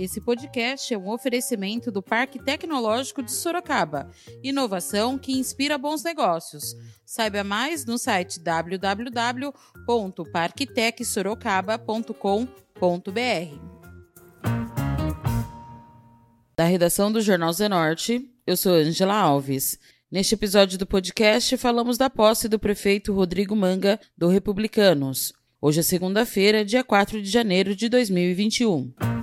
Esse podcast é um oferecimento do Parque Tecnológico de Sorocaba. Inovação que inspira bons negócios. Saiba mais no site www.parktecsorocaba.com.br. Da redação do Jornal Zenorte, eu sou Angela Alves. Neste episódio do podcast, falamos da posse do prefeito Rodrigo Manga, do Republicanos. Hoje é segunda-feira, dia 4 de janeiro de 2021.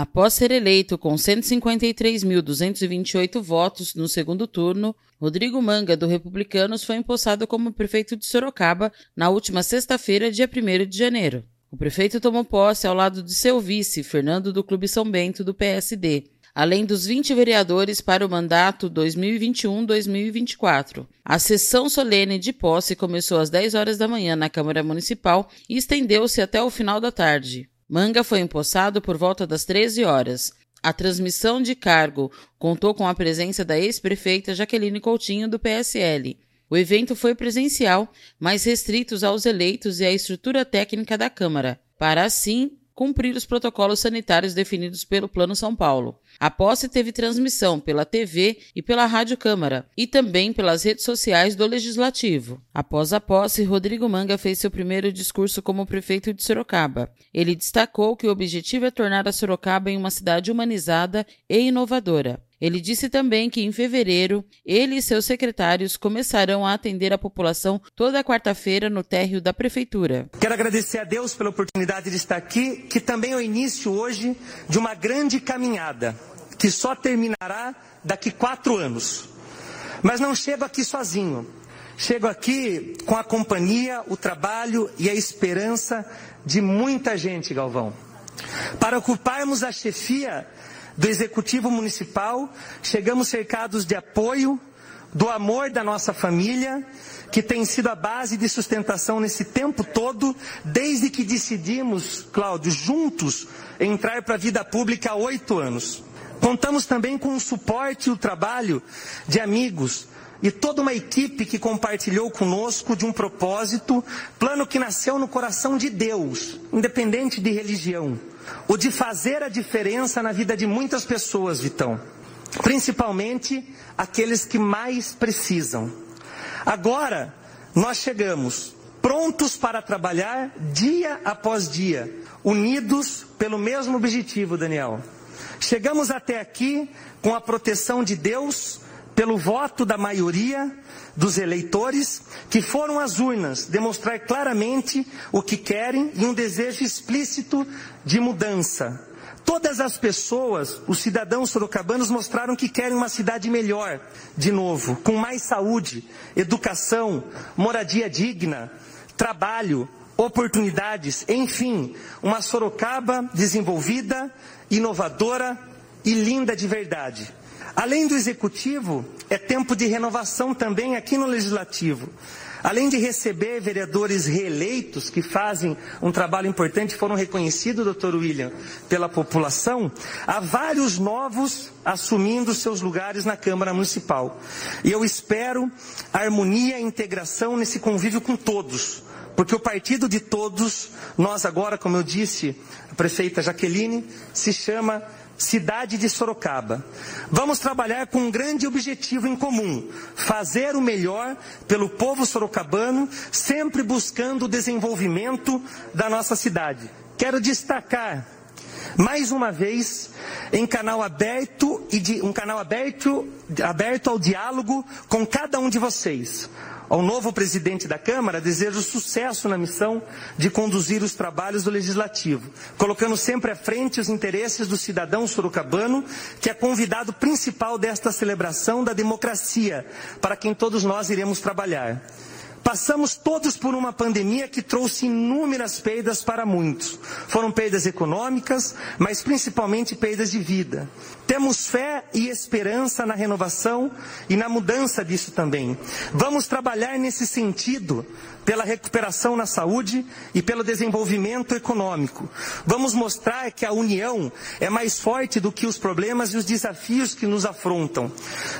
Após ser eleito com 153.228 votos no segundo turno, Rodrigo Manga, do Republicanos, foi empossado como prefeito de Sorocaba na última sexta-feira, dia 1 de janeiro. O prefeito tomou posse ao lado de seu vice, Fernando do Clube São Bento, do PSD, além dos 20 vereadores para o mandato 2021-2024. A sessão solene de posse começou às 10 horas da manhã na Câmara Municipal e estendeu-se até o final da tarde. Manga foi empossado por volta das 13 horas. A transmissão de cargo contou com a presença da ex-prefeita Jaqueline Coutinho, do PSL. O evento foi presencial, mas restritos aos eleitos e à estrutura técnica da Câmara, para assim cumprir os protocolos sanitários definidos pelo Plano São Paulo. A posse teve transmissão pela TV e pela Rádio Câmara e também pelas redes sociais do Legislativo. Após a posse, Rodrigo Manga fez seu primeiro discurso como prefeito de Sorocaba. Ele destacou que o objetivo é tornar a Sorocaba em uma cidade humanizada e inovadora. Ele disse também que em fevereiro ele e seus secretários começarão a atender a população toda quarta-feira no térreo da prefeitura. Quero agradecer a Deus pela oportunidade de estar aqui, que também é o início hoje de uma grande caminhada, que só terminará daqui quatro anos. Mas não chego aqui sozinho. Chego aqui com a companhia, o trabalho e a esperança de muita gente, Galvão. Para ocuparmos a chefia do Executivo Municipal, chegamos cercados de apoio, do amor da nossa família, que tem sido a base de sustentação nesse tempo todo, desde que decidimos, Cláudio, juntos entrar para a vida pública há oito anos. Contamos também com o suporte e o trabalho de amigos e toda uma equipe que compartilhou conosco de um propósito, plano que nasceu no coração de Deus, independente de religião o de fazer a diferença na vida de muitas pessoas, Vitão. Principalmente aqueles que mais precisam. Agora, nós chegamos prontos para trabalhar dia após dia, unidos pelo mesmo objetivo, Daniel. Chegamos até aqui com a proteção de Deus, pelo voto da maioria dos eleitores que foram às urnas demonstrar claramente o que querem e um desejo explícito de mudança. Todas as pessoas, os cidadãos sorocabanos mostraram que querem uma cidade melhor, de novo, com mais saúde, educação, moradia digna, trabalho, oportunidades, enfim, uma Sorocaba desenvolvida, inovadora e linda de verdade. Além do executivo, é tempo de renovação também aqui no legislativo. Além de receber vereadores reeleitos que fazem um trabalho importante, foram reconhecidos, doutor William, pela população, há vários novos assumindo seus lugares na Câmara Municipal. E eu espero harmonia e integração nesse convívio com todos. Porque o partido de todos, nós agora, como eu disse, a prefeita Jaqueline, se chama cidade de Sorocaba. Vamos trabalhar com um grande objetivo em comum: fazer o melhor pelo povo sorocabano, sempre buscando o desenvolvimento da nossa cidade. Quero destacar mais uma vez em canal aberto e de, um canal aberto, aberto ao diálogo com cada um de vocês. Ao novo presidente da Câmara, desejo sucesso na missão de conduzir os trabalhos do Legislativo, colocando sempre à frente os interesses do cidadão sorocabano, que é convidado principal desta celebração da democracia, para quem todos nós iremos trabalhar. Passamos todos por uma pandemia que trouxe inúmeras perdas para muitos. Foram perdas econômicas, mas principalmente perdas de vida. Temos fé e esperança na renovação e na mudança disso também. Vamos trabalhar nesse sentido pela recuperação na saúde e pelo desenvolvimento econômico. Vamos mostrar que a união é mais forte do que os problemas e os desafios que nos afrontam.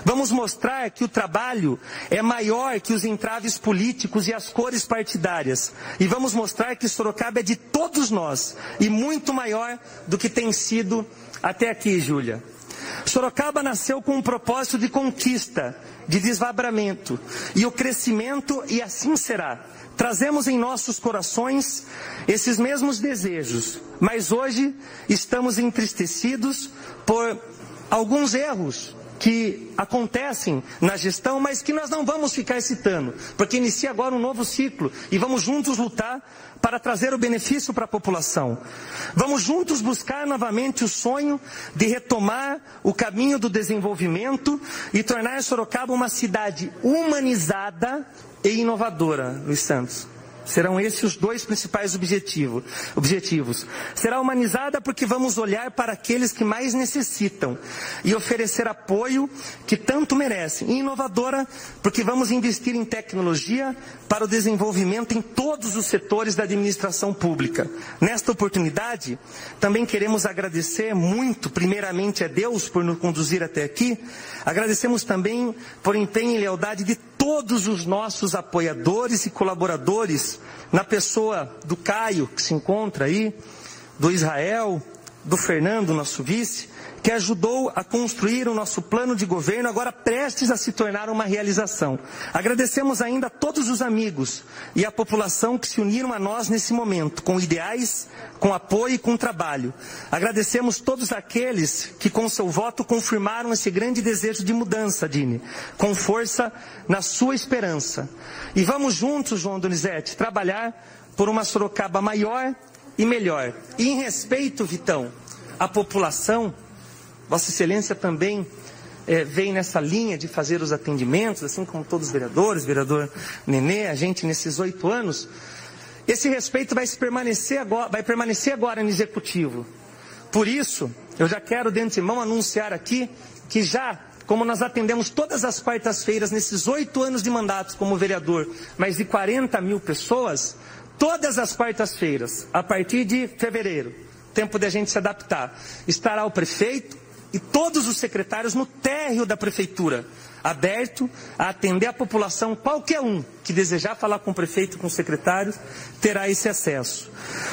Vamos mostrar que o trabalho é maior que os entraves políticos e as cores partidárias. E vamos mostrar que Sorocaba é de todos nós e muito maior do que tem sido até aqui, Júlia. Sorocaba nasceu com um propósito de conquista, de desvabramento e o crescimento, e assim será. Trazemos em nossos corações esses mesmos desejos, mas hoje estamos entristecidos por alguns erros que acontecem na gestão, mas que nós não vamos ficar citando, porque inicia agora um novo ciclo e vamos juntos lutar para trazer o benefício para a população. Vamos juntos buscar novamente o sonho de retomar o caminho do desenvolvimento e tornar Sorocaba uma cidade humanizada e inovadora, Luiz Santos. Serão esses os dois principais objetivo, objetivos. Será humanizada porque vamos olhar para aqueles que mais necessitam e oferecer apoio que tanto merecem. E inovadora porque vamos investir em tecnologia para o desenvolvimento em todos os setores da administração pública. Nesta oportunidade, também queremos agradecer muito, primeiramente a Deus por nos conduzir até aqui. Agradecemos também por empenho e lealdade de todos os nossos apoiadores e colaboradores, na pessoa do Caio, que se encontra aí, do Israel, do Fernando, nosso vice, que ajudou a construir o nosso plano de governo, agora prestes a se tornar uma realização. Agradecemos ainda a todos os amigos e a população que se uniram a nós nesse momento, com ideais, com apoio e com trabalho. Agradecemos todos aqueles que, com seu voto, confirmaram esse grande desejo de mudança, Dini, com força na sua esperança. E vamos juntos, João Donizete, trabalhar por uma Sorocaba maior e melhor. E em respeito, Vitão, à população, Vossa Excelência também é, vem nessa linha de fazer os atendimentos, assim como todos os vereadores, vereador Nenê, a gente nesses oito anos. Esse respeito vai, permanecer agora, vai permanecer agora no Executivo. Por isso, eu já quero de antemão anunciar aqui que já, como nós atendemos todas as quartas-feiras nesses oito anos de mandato como vereador, mais de 40 mil pessoas, todas as quartas-feiras, a partir de fevereiro, tempo de a gente se adaptar, estará o prefeito, e todos os secretários no térreo da prefeitura, aberto a atender a população, qualquer um que desejar falar com o prefeito, com os secretários, terá esse acesso.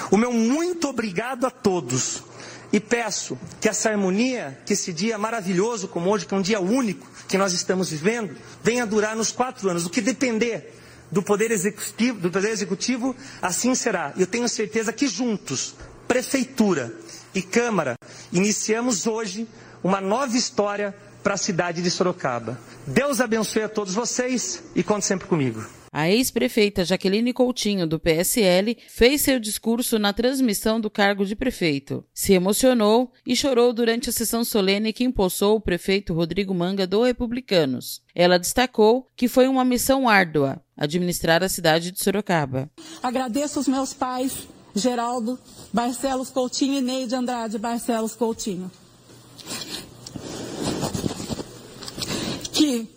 O meu muito obrigado a todos. E peço que essa harmonia, que esse dia maravilhoso como hoje, que é um dia único que nós estamos vivendo, venha durar nos quatro anos. O que depender do Poder Executivo, do poder executivo assim será. Eu tenho certeza que juntos, Prefeitura e Câmara, iniciamos hoje uma nova história para a cidade de Sorocaba. Deus abençoe a todos vocês e conte sempre comigo. A ex-prefeita Jaqueline Coutinho, do PSL, fez seu discurso na transmissão do cargo de prefeito. Se emocionou e chorou durante a sessão solene que impulsou o prefeito Rodrigo Manga do Republicanos. Ela destacou que foi uma missão árdua administrar a cidade de Sorocaba. Agradeço os meus pais, Geraldo Barcelos Coutinho e Neide Andrade Barcelos Coutinho que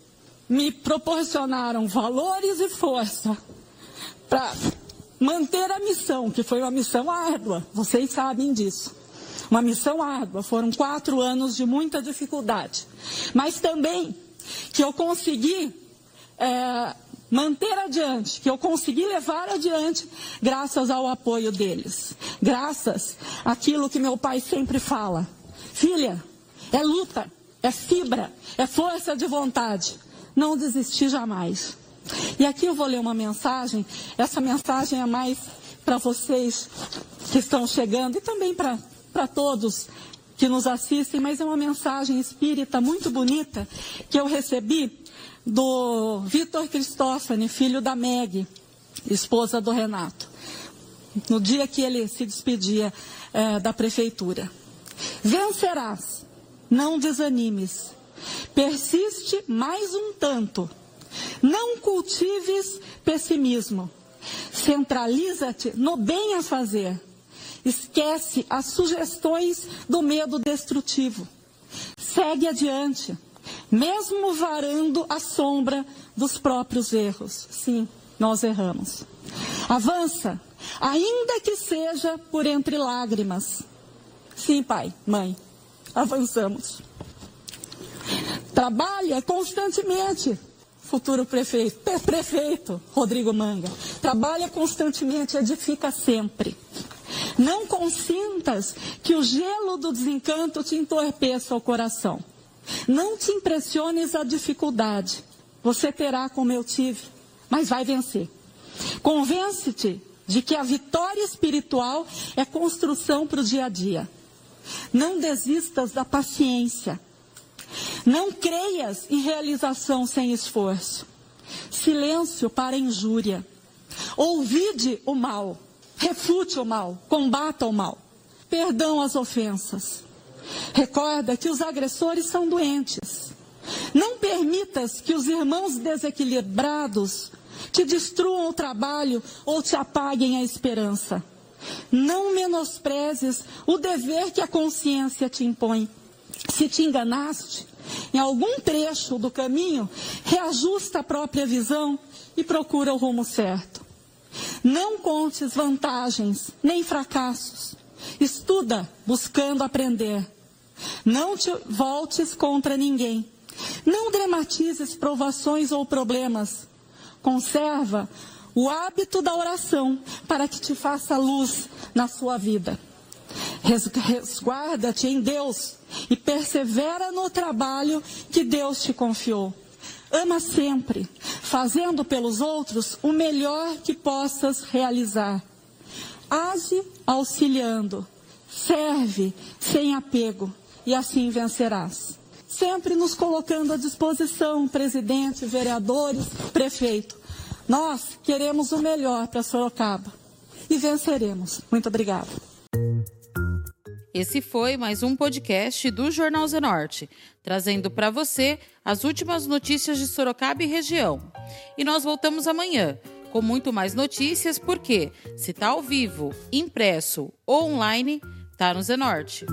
me proporcionaram valores e força para manter a missão, que foi uma missão árdua, vocês sabem disso. Uma missão árdua, foram quatro anos de muita dificuldade. Mas também que eu consegui é, manter adiante, que eu consegui levar adiante, graças ao apoio deles. Graças àquilo que meu pai sempre fala. Filha, é luta, é fibra, é força de vontade. Não desistir jamais. E aqui eu vou ler uma mensagem. Essa mensagem é mais para vocês que estão chegando e também para todos que nos assistem, mas é uma mensagem espírita muito bonita que eu recebi do Vitor Cristófani, filho da Meg, esposa do Renato, no dia que ele se despedia é, da prefeitura. Vencerás não desanimes. Persiste mais um tanto. Não cultives pessimismo. Centraliza-te no bem a fazer. Esquece as sugestões do medo destrutivo. segue adiante, mesmo varando a sombra dos próprios erros. Sim, nós erramos. Avança, ainda que seja por entre lágrimas. Sim, pai, mãe, avançamos. Trabalha constantemente, futuro prefeito, prefeito Rodrigo Manga. Trabalha constantemente, edifica sempre. Não consintas que o gelo do desencanto te entorpeça o coração. Não te impressiones a dificuldade. Você terá como eu tive, mas vai vencer. Convence-te de que a vitória espiritual é construção para o dia a dia. Não desistas da paciência. Não creias em realização sem esforço. Silêncio para injúria. Ouvide o mal refute o mal, combata o mal. Perdão às ofensas. Recorda que os agressores são doentes. Não permitas que os irmãos desequilibrados te destruam o trabalho ou te apaguem a esperança. Não menosprezes o dever que a consciência te impõe. Se te enganaste em algum trecho do caminho, reajusta a própria visão e procura o rumo certo. Não contes vantagens nem fracassos. Estuda buscando aprender. Não te voltes contra ninguém. Não dramatizes provações ou problemas. Conserva o hábito da oração para que te faça luz na sua vida. Resguarda-te em Deus e persevera no trabalho que Deus te confiou. Ama sempre, fazendo pelos outros o melhor que possas realizar. Age auxiliando, serve sem apego e assim vencerás. Sempre nos colocando à disposição, presidente, vereadores, prefeito. Nós queremos o melhor para Sorocaba e venceremos. Muito obrigada. Esse foi mais um podcast do Jornal Zenorte, trazendo para você as últimas notícias de Sorocaba e região. E nós voltamos amanhã com muito mais notícias, porque se tá ao vivo, impresso ou online, tá no Zenorte.